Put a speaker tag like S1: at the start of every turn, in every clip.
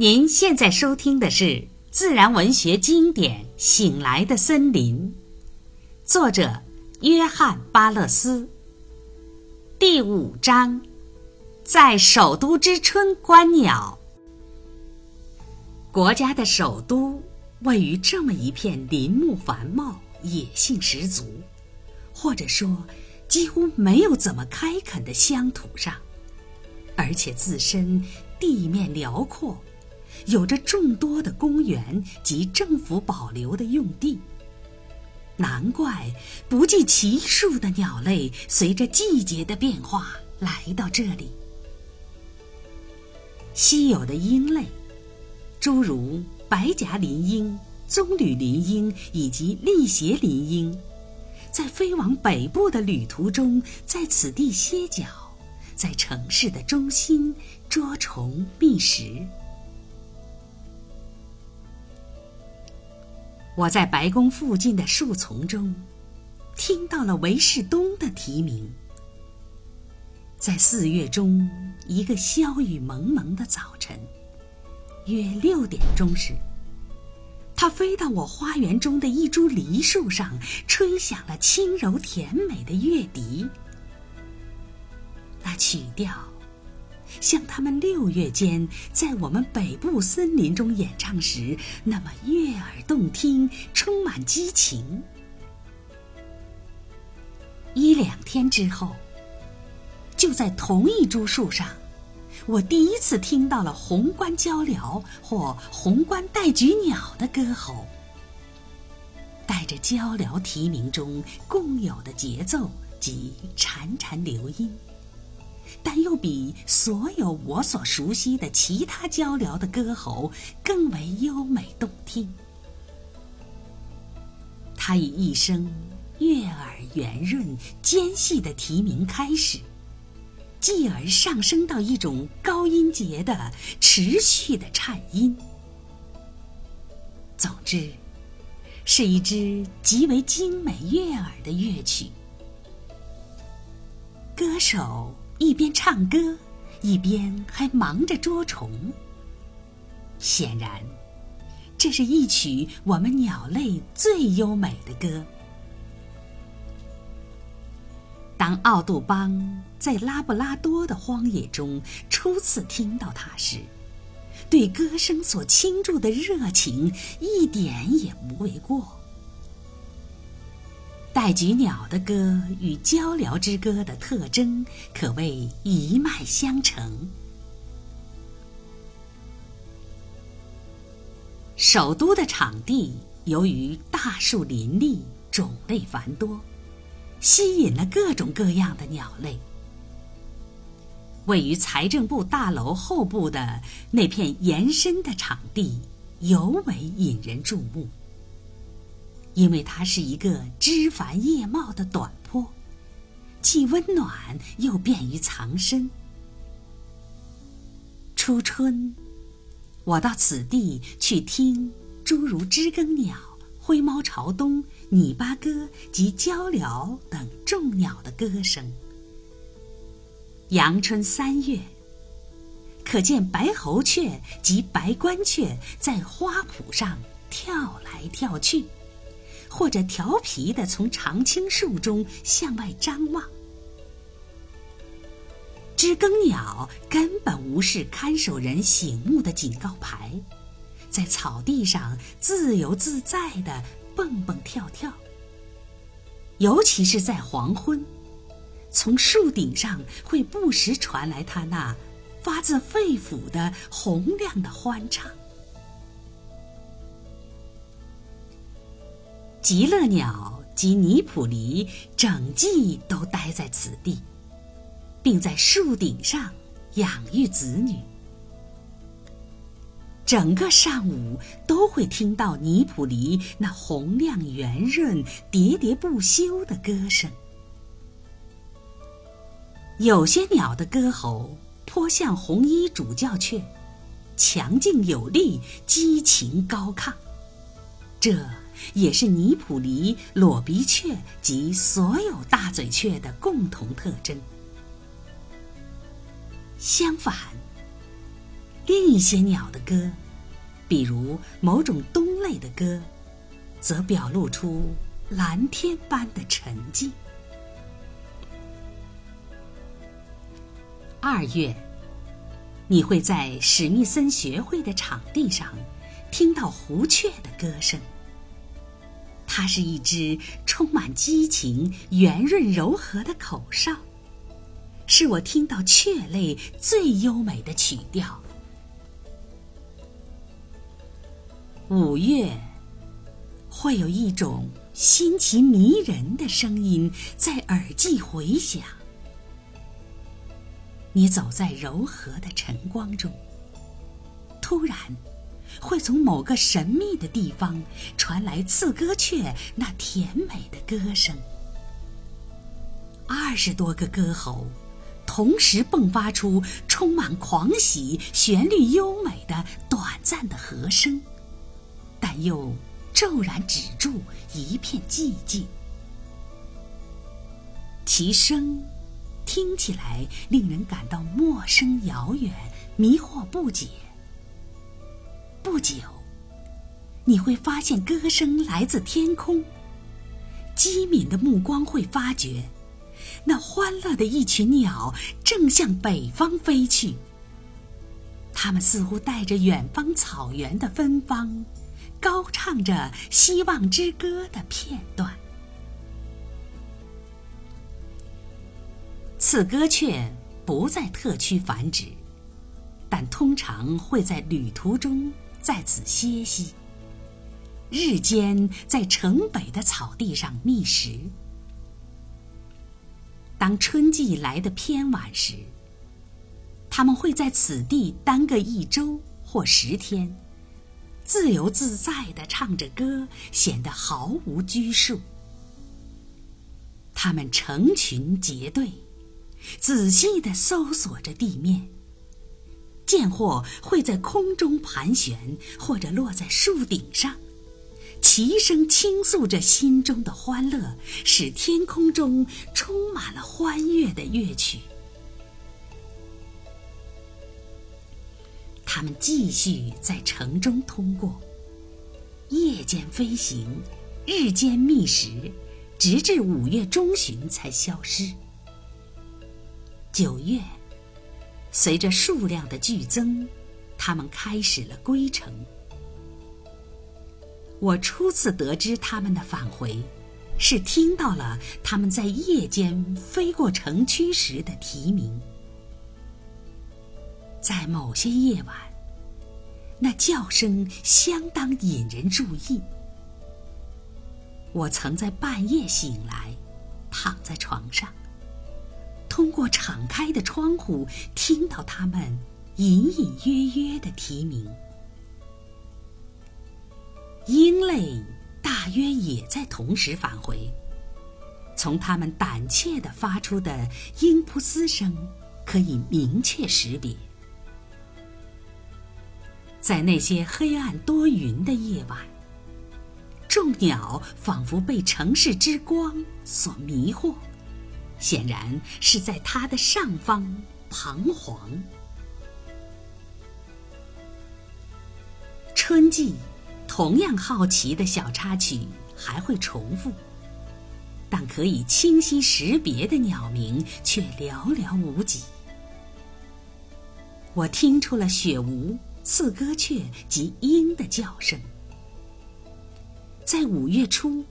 S1: 您现在收听的是自然文学经典《醒来的森林》，作者约翰·巴勒斯。第五章，在首都之春观鸟。国家的首都位于这么一片林木繁茂、野性十足，或者说几乎没有怎么开垦的乡土上，而且自身地面辽阔。有着众多的公园及政府保留的用地，难怪不计其数的鸟类随着季节的变化来到这里。稀有的鹰类，诸如白颊林鹰、棕榈林鹰以及丽胁林鹰，在飞往北部的旅途中，在此地歇脚，在城市的中心捉虫觅食。我在白宫附近的树丛中，听到了韦士东的啼鸣。在四月中一个萧雨蒙蒙的早晨，约六点钟时，它飞到我花园中的一株梨树上，吹响了轻柔甜美的乐笛。那曲调。像他们六月间在我们北部森林中演唱时那么悦耳动听，充满激情。一两天之后，就在同一株树上，我第一次听到了红冠鹪鹩或红冠戴菊鸟的歌喉，带着鹪鹩啼鸣中共有的节奏及潺潺流音。但又比所有我所熟悉的其他鹪鹩的歌喉更为优美动听。它以一声悦耳、圆润、尖细的啼鸣开始，继而上升到一种高音节的持续的颤音。总之，是一支极为精美悦耳的乐曲。歌手。一边唱歌，一边还忙着捉虫。显然，这是一曲我们鸟类最优美的歌。当奥杜邦在拉布拉多的荒野中初次听到它时，对歌声所倾注的热情一点也不为过。戴菊鸟的歌与鹪鹩之歌的特征可谓一脉相承。首都的场地由于大树林立、种类繁多，吸引了各种各样的鸟类。位于财政部大楼后部的那片延伸的场地尤为引人注目。因为它是一个枝繁叶茂的短坡，既温暖又便于藏身。初春，我到此地去听诸如知更鸟、灰猫朝东、拟八哥及鹪鹩等众鸟的歌声。阳春三月，可见白喉雀及白冠雀在花圃上跳来跳去。或者调皮的从常青树中向外张望，知更鸟根本无视看守人醒目的警告牌，在草地上自由自在的蹦蹦跳跳。尤其是在黄昏，从树顶上会不时传来它那发自肺腑的洪亮的欢唱。极乐鸟及尼普离整季都待在此地，并在树顶上养育子女。整个上午都会听到尼普离那洪亮、圆润、喋喋不休的歌声。有些鸟的歌喉颇像红衣主教雀，强劲有力，激情高亢。这。也是尼普离裸鼻雀及所有大嘴雀的共同特征。相反，另一些鸟的歌，比如某种冬类的歌，则表露出蓝天般的沉静。二月，你会在史密森学会的场地上听到胡雀的歌声。它是一支充满激情、圆润柔和的口哨，是我听到雀类最优美的曲调。五月，会有一种新奇迷人的声音在耳际回响。你走在柔和的晨光中，突然，会从某个神秘的地方传来刺歌雀那甜美的歌声。二十多个歌喉同时迸发出充满狂喜、旋律优美的短暂的和声，但又骤然止住，一片寂静。其声。听起来令人感到陌生、遥远、迷惑不解。不久，你会发现歌声来自天空。机敏的目光会发觉，那欢乐的一群鸟正向北方飞去。它们似乎带着远方草原的芬芳，高唱着《希望之歌》的片段。刺歌雀不在特区繁殖，但通常会在旅途中在此歇息。日间在城北的草地上觅食。当春季来的偏晚时，他们会在此地耽搁一周或十天，自由自在地唱着歌，显得毫无拘束。他们成群结队。仔细地搜索着地面，见或会在空中盘旋，或者落在树顶上，齐声倾诉着心中的欢乐，使天空中充满了欢悦的乐曲。他们继续在城中通过，夜间飞行，日间觅食，直至五月中旬才消失。九月，随着数量的剧增，他们开始了归程。我初次得知他们的返回，是听到了他们在夜间飞过城区时的啼鸣。在某些夜晚，那叫声相当引人注意。我曾在半夜醒来，躺在床上。通过敞开的窗户，听到他们隐隐约约的啼鸣。鹰类大约也在同时返回。从它们胆怯的发出的鹰扑嘶声，可以明确识别。在那些黑暗多云的夜晚，众鸟仿佛被城市之光所迷惑。显然是在它的上方彷徨。春季同样好奇的小插曲还会重复，但可以清晰识别的鸟鸣却寥寥无几。我听出了雪鹯、刺歌雀及鹰的叫声。在五月初。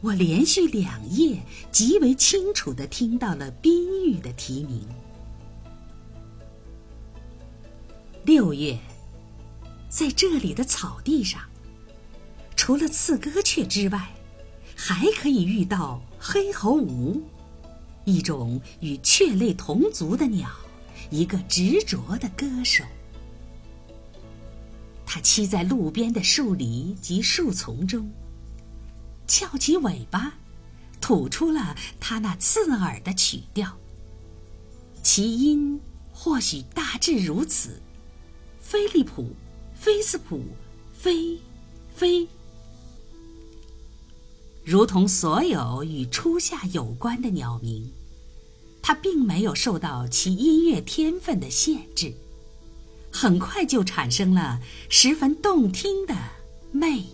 S1: 我连续两夜极为清楚地听到了宾玉的啼鸣。六月，在这里的草地上，除了刺歌雀之外，还可以遇到黑喉鹕，一种与雀类同族的鸟，一个执着的歌手。它栖在路边的树篱及树丛中。翘起尾巴，吐出了它那刺耳的曲调。其音或许大致如此：菲利普，菲斯普，飞，飞。如同所有与初夏有关的鸟鸣，它并没有受到其音乐天分的限制，很快就产生了十分动听的媚